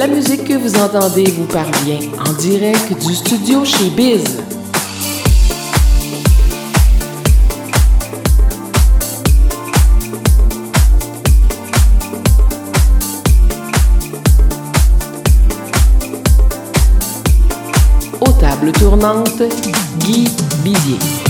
La musique que vous entendez vous parvient en direct du studio chez Biz. Aux tables tournantes, Guy Bizier.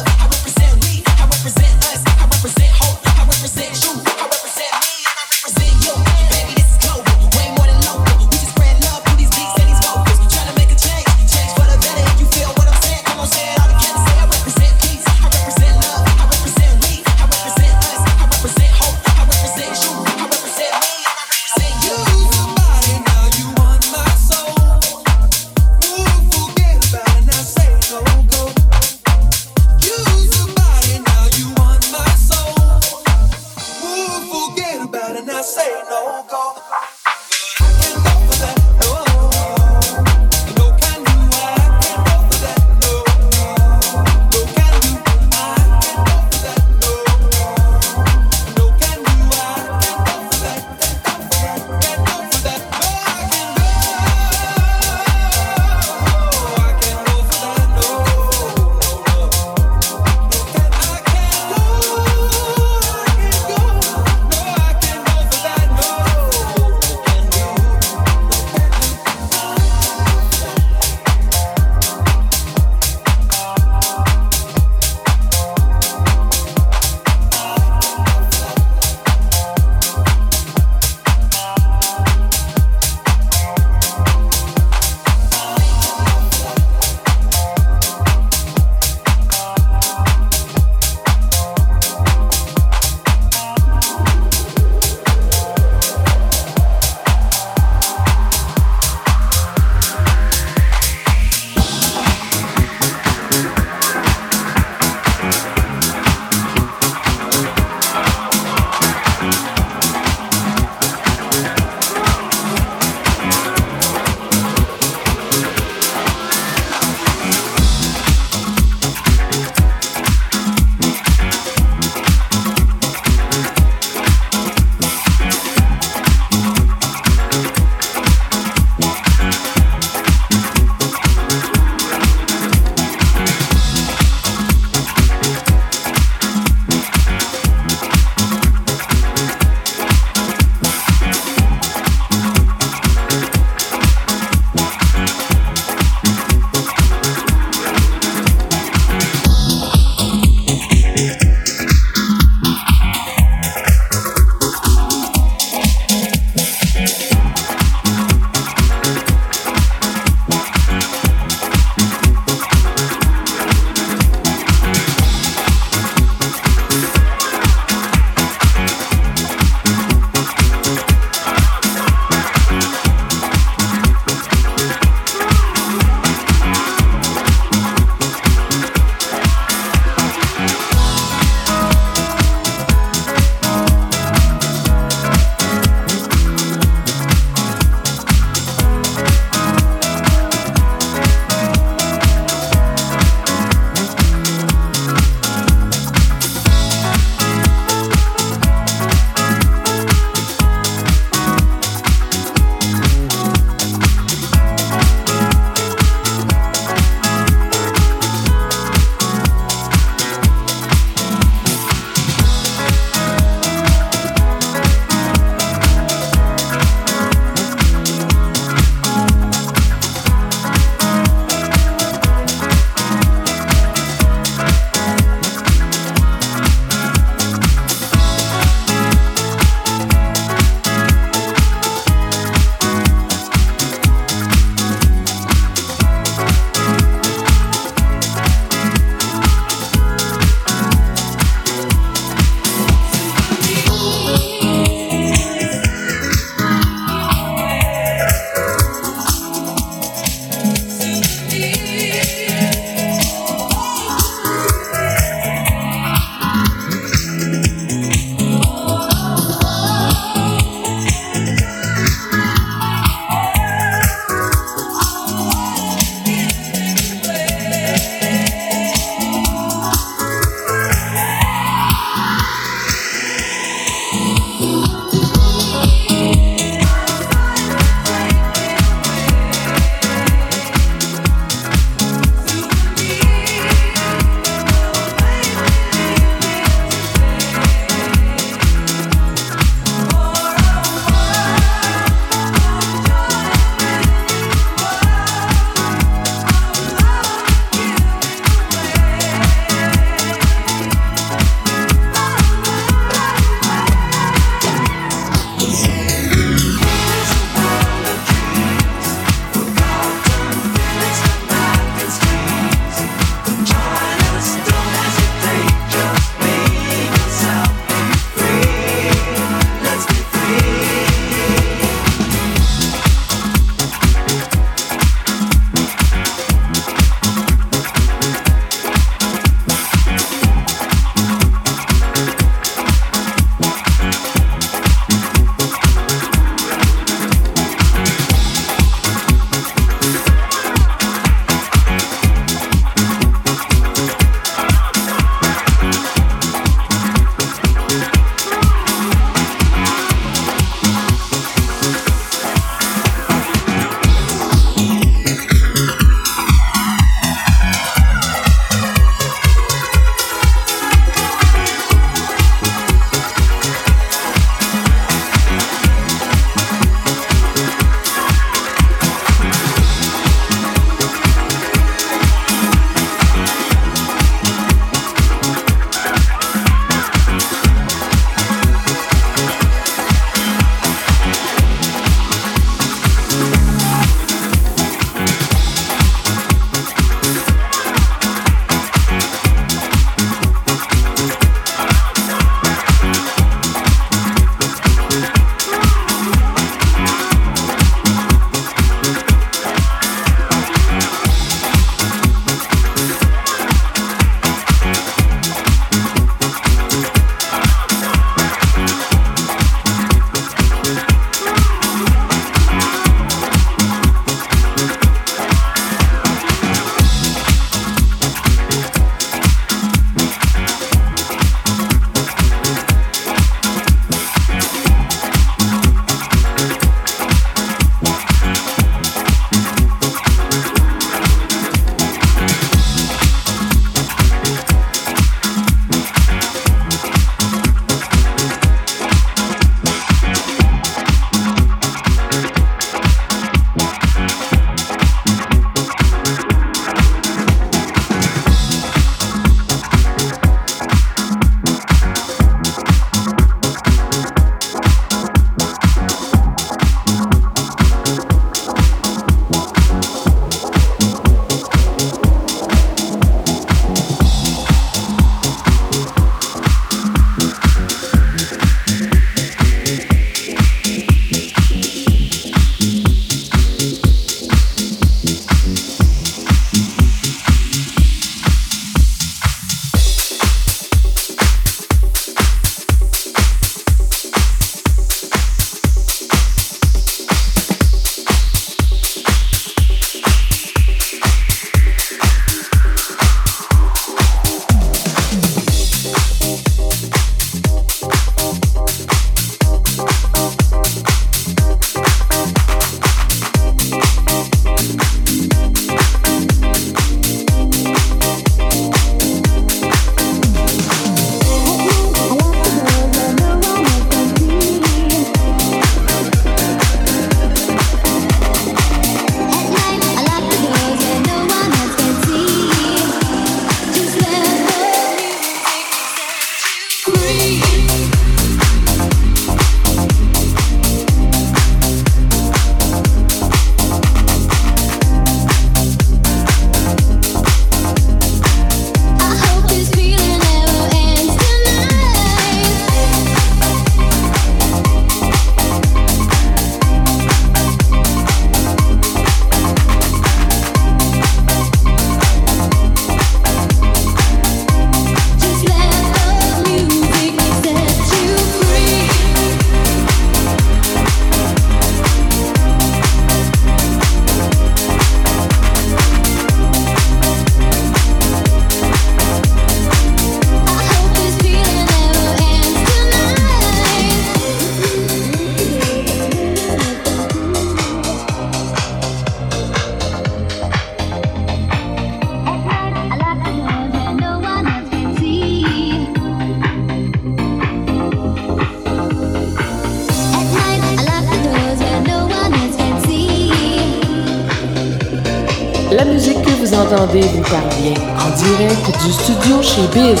entendez vous parvient en direct du studio chez Biz.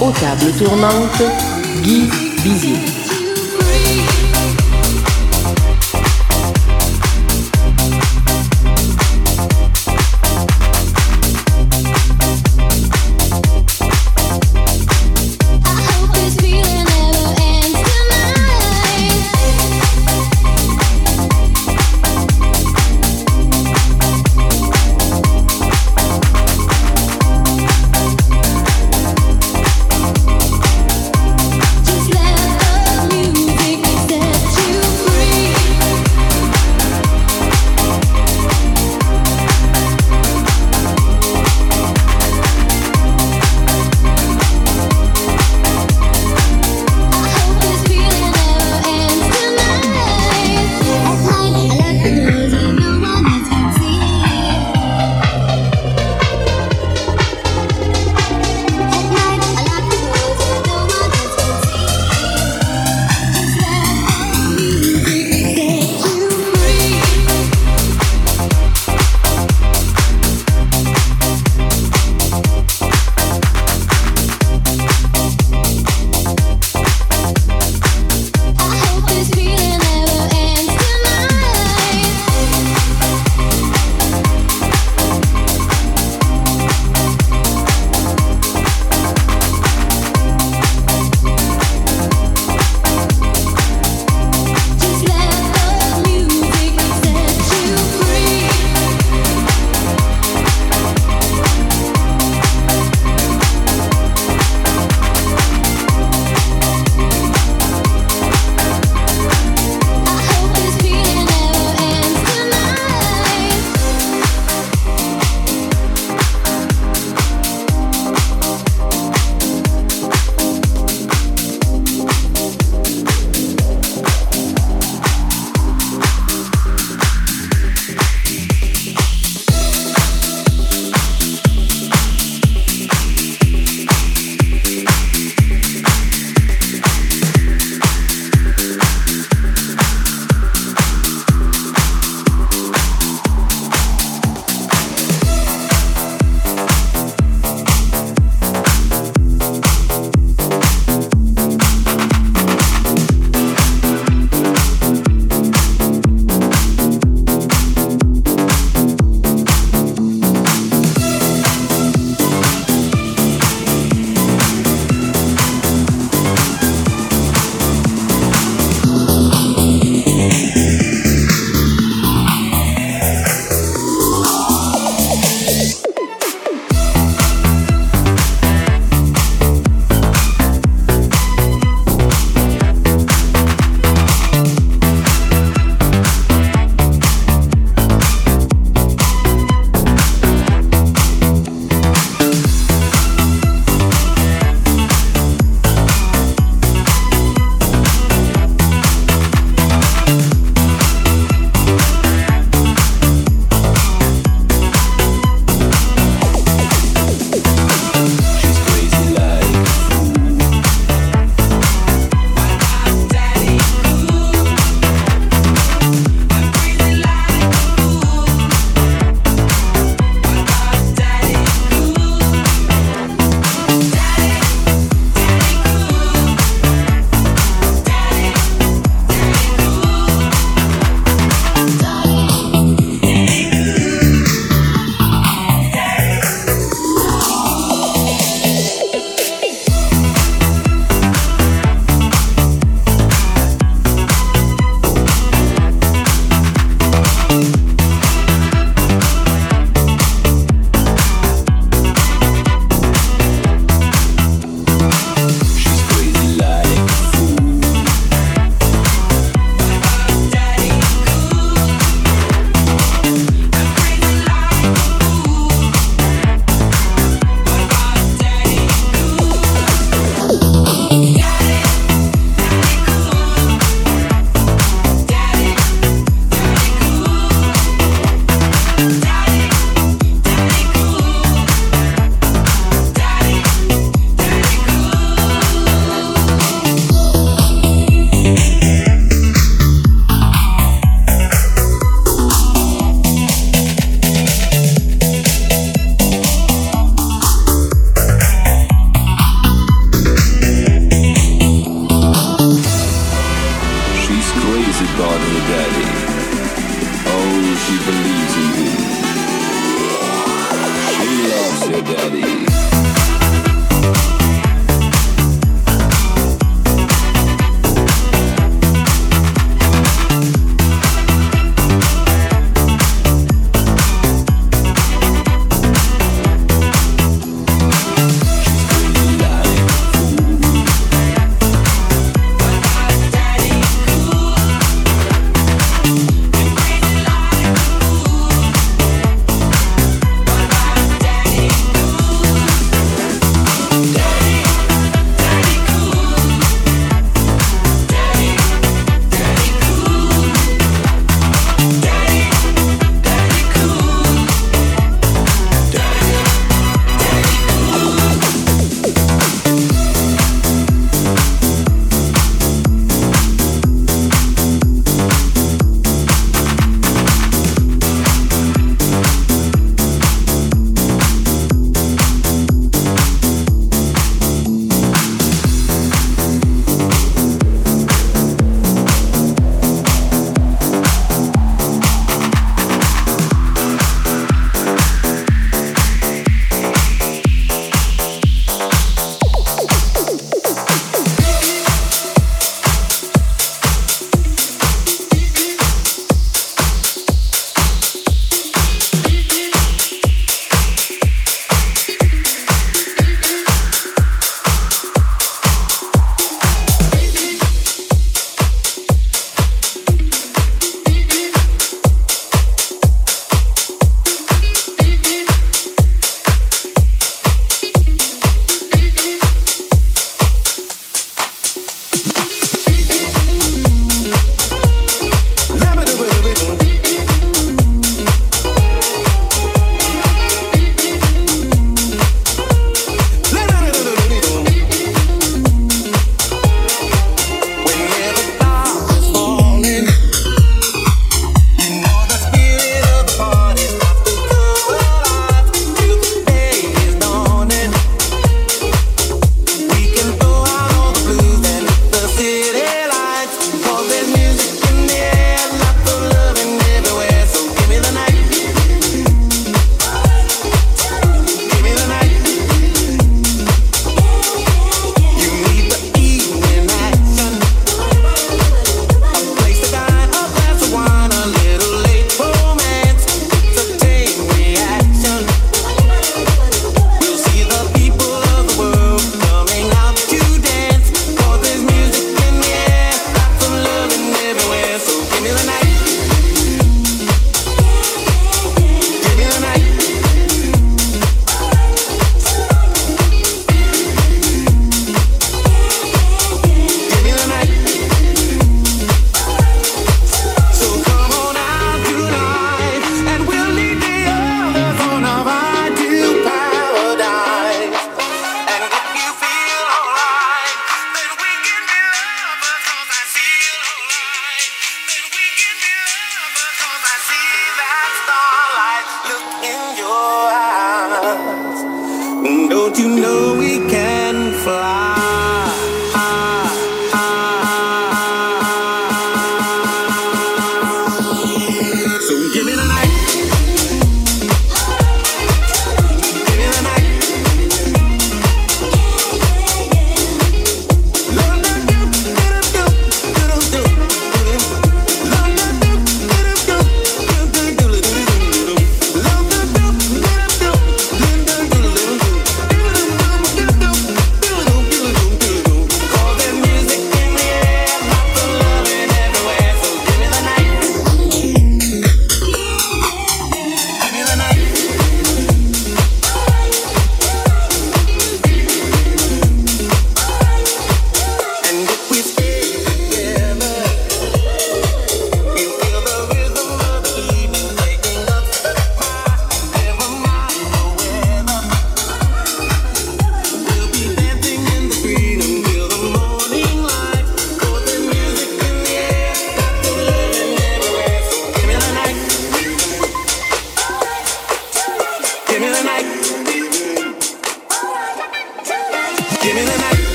Aux tables tournantes, Guy Bizier.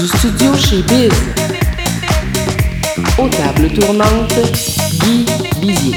Du studio chez Biz. Aux tables tournantes, Guy Bizier.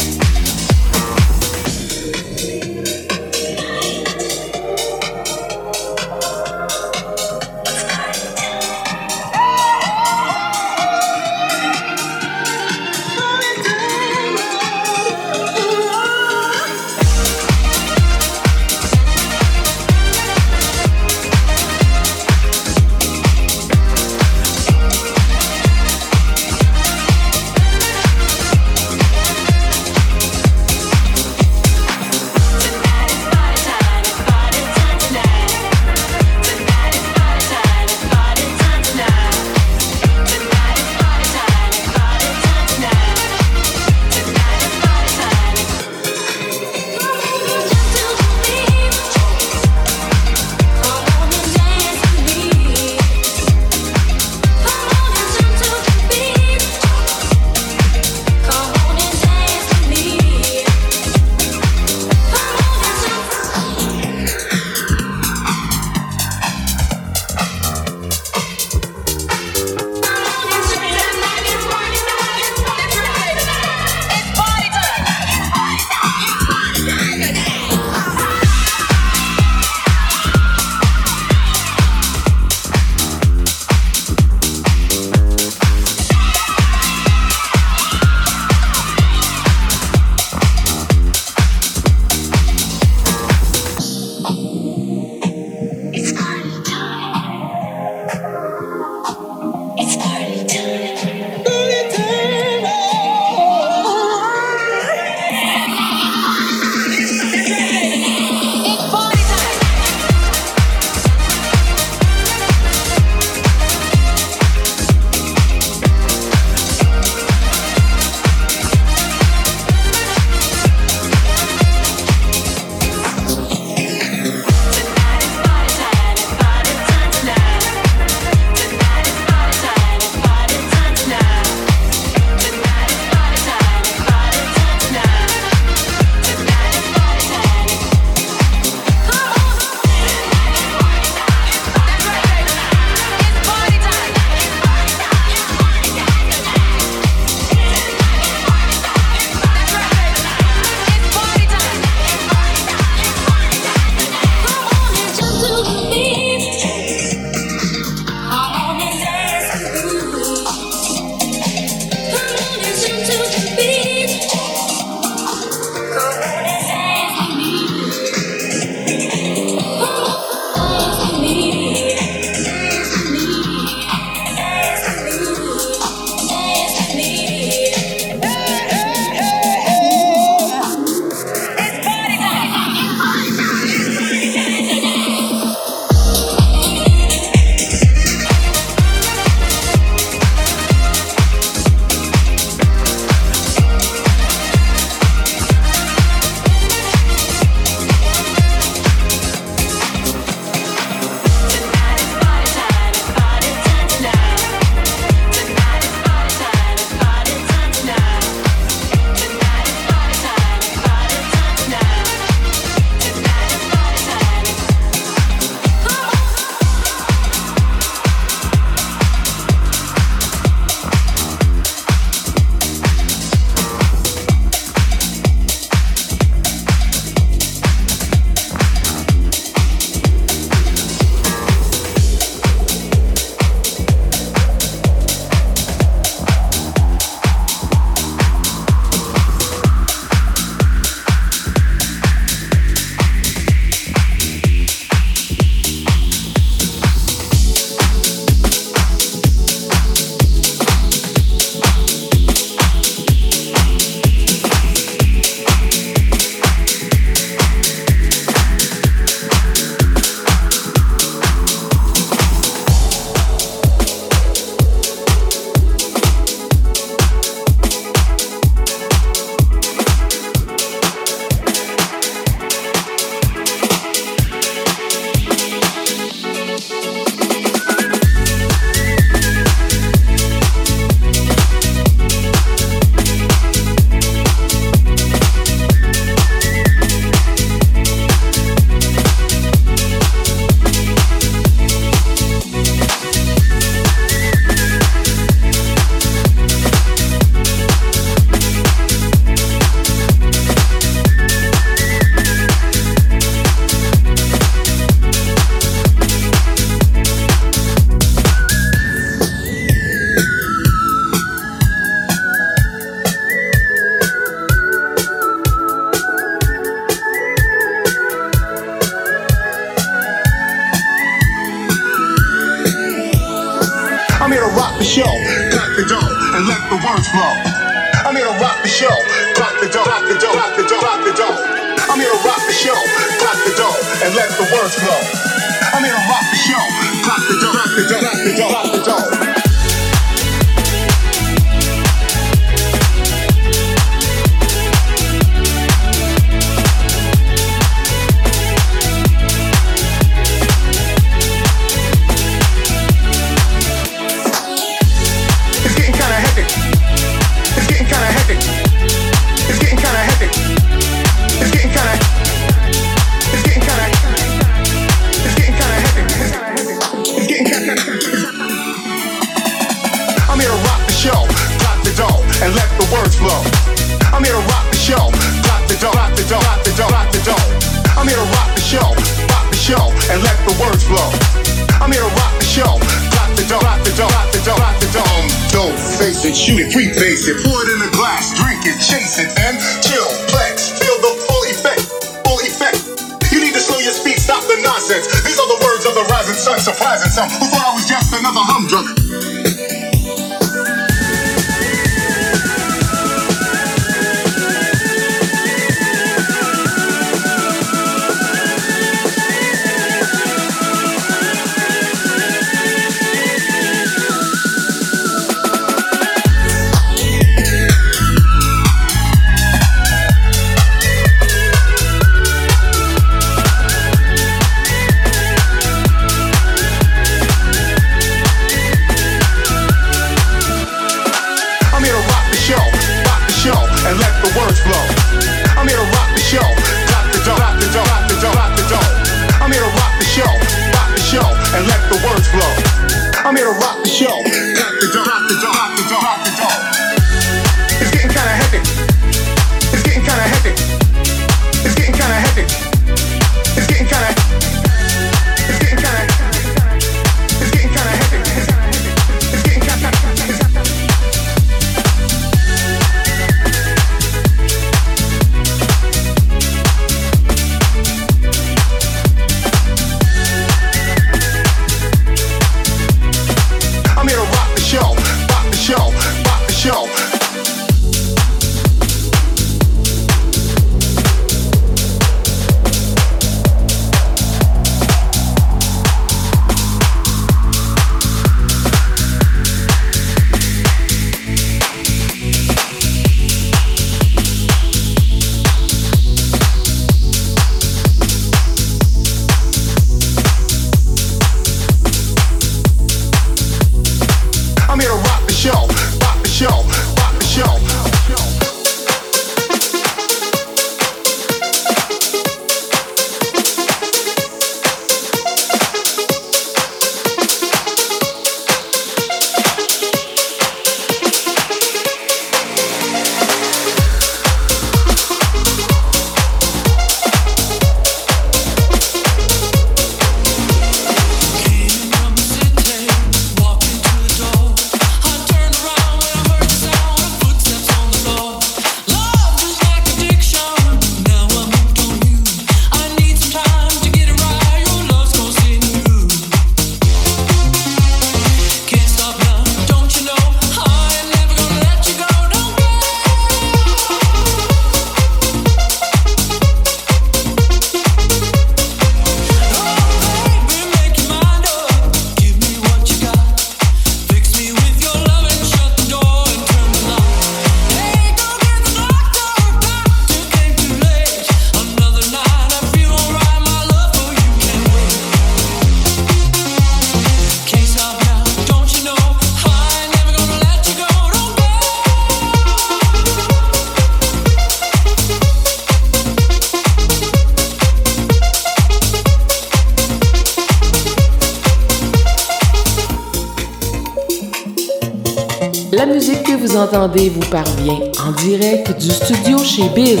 vous parvient en direct du studio chez Biz.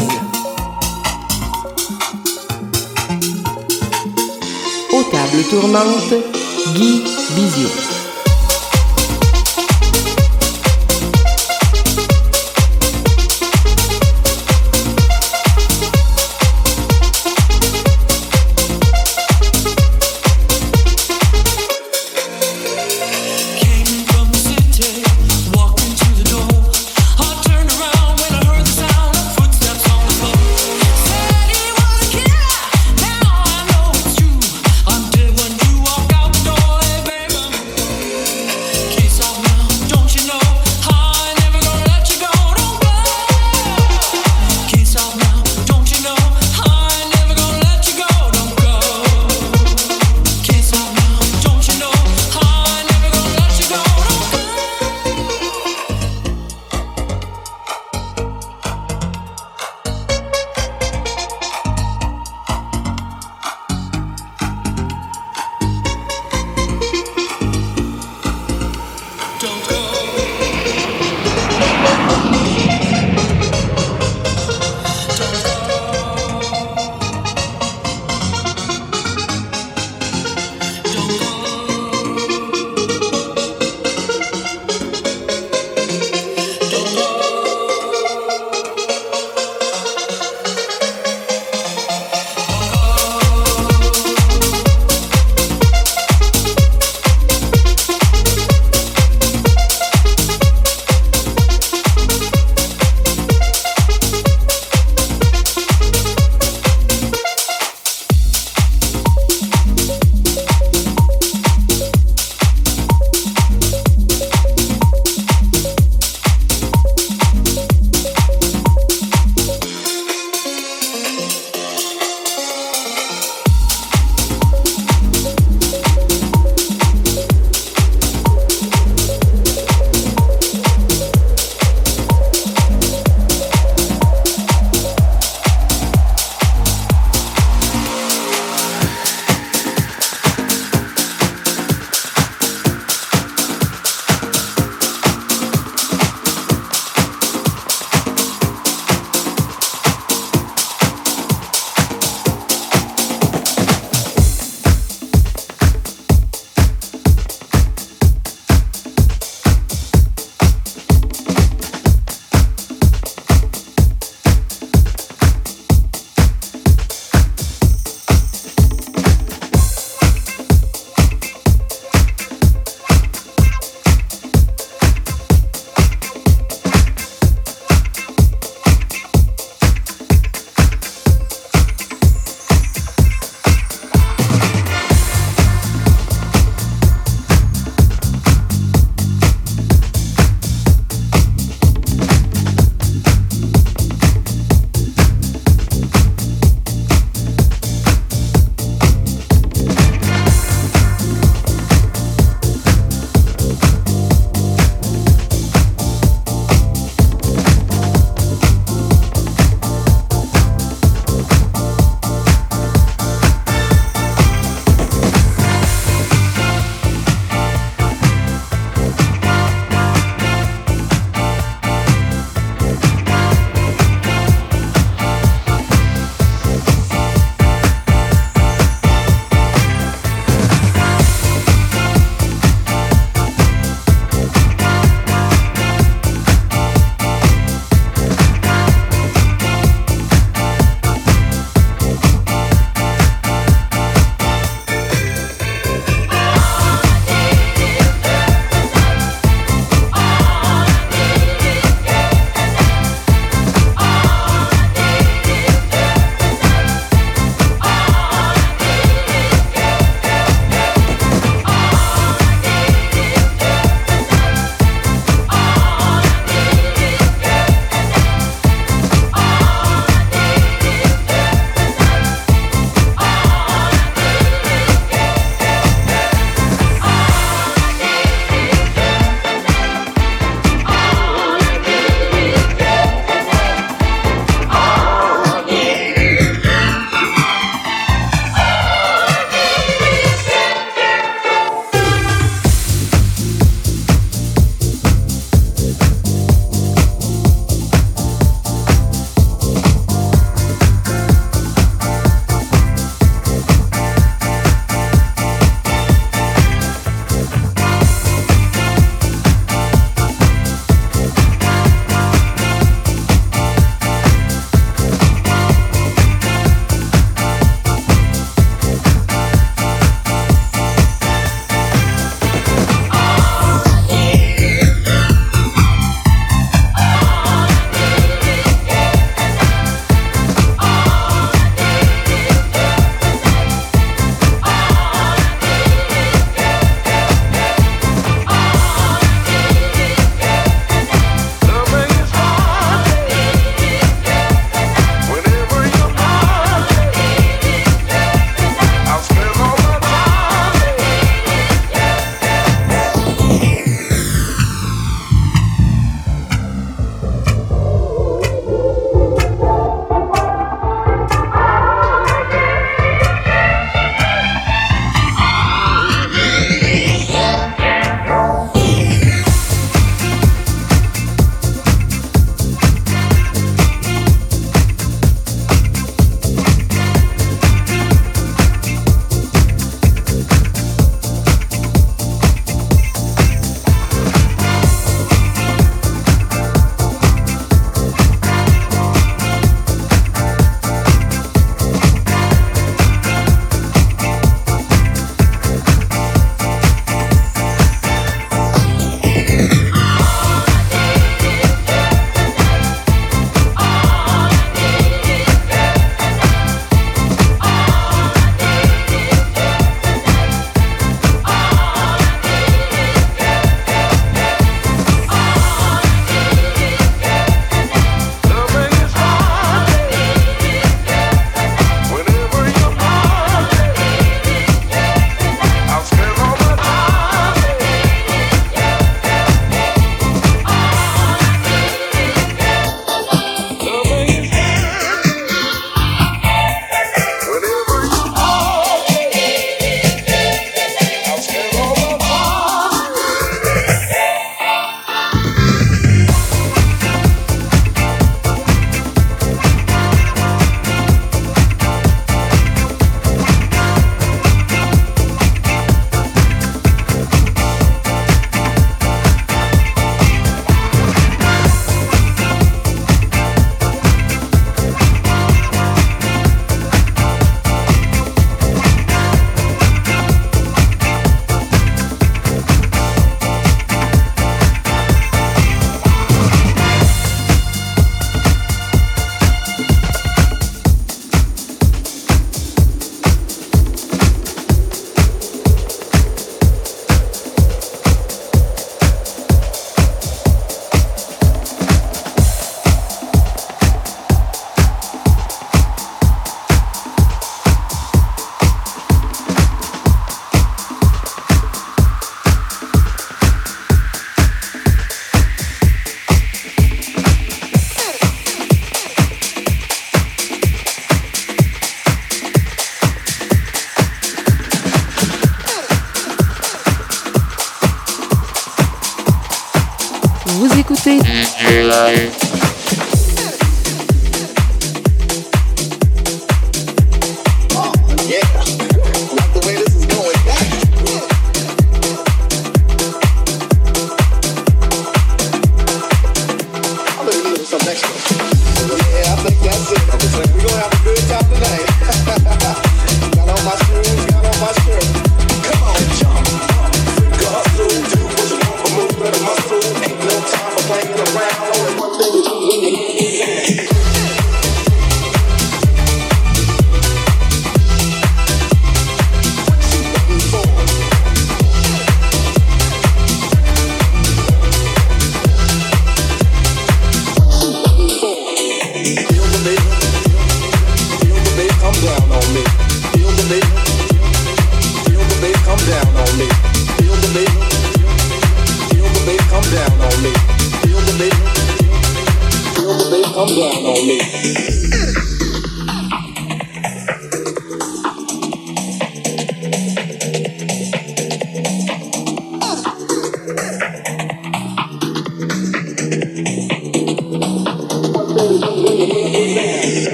Aux tables tournantes, Guy Bizier.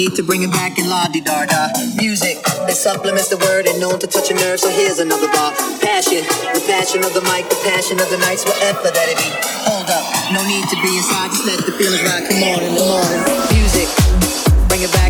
Need to bring it back in la di da da. Music, it supplements the word and known to touch a nerve, so here's another bar. Passion, the passion of the mic, the passion of the nights, whatever that it be. Hold up, no need to be inside, just let the feelings rock. Come on in the morning. Music, bring it back.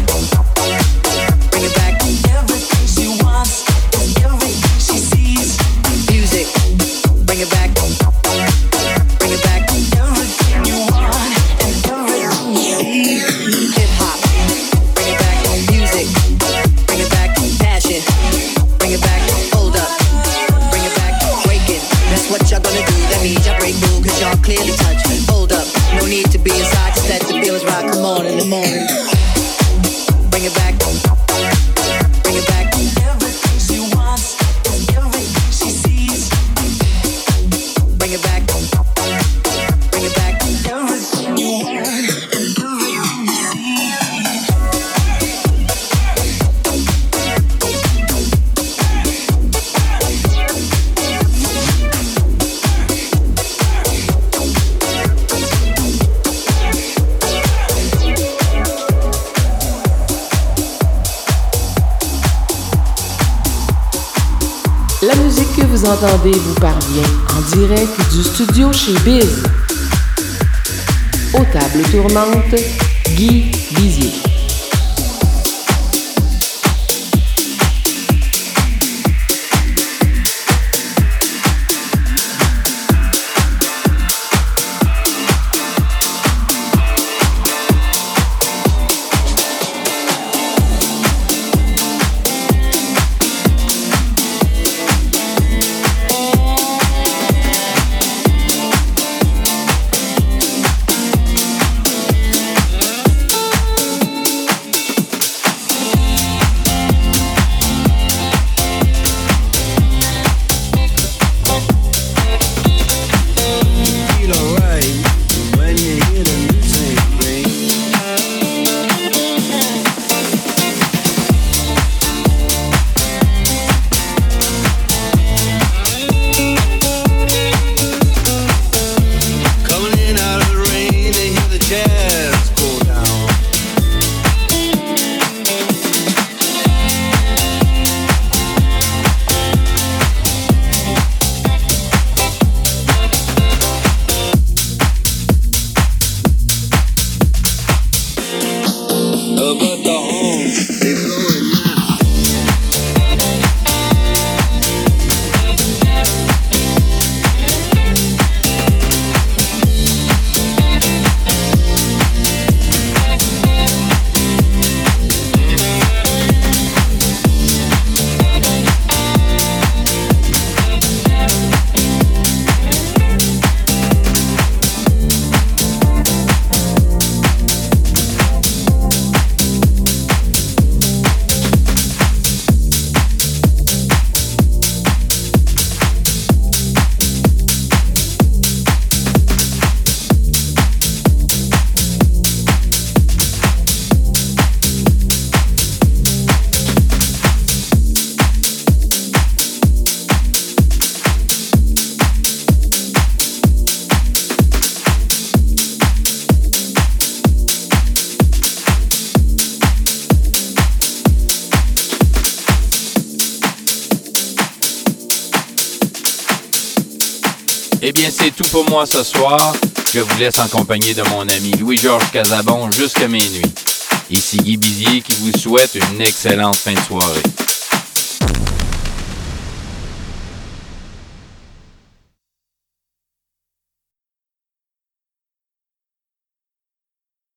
Vous parvient en direct du studio chez Biz. Aux tables tournantes, Guy Bizier. Moi ce soir. Je vous laisse en compagnie de mon ami Louis-Georges Casabon jusqu'à minuit. Ici Guy Bizier qui vous souhaite une excellente fin de soirée.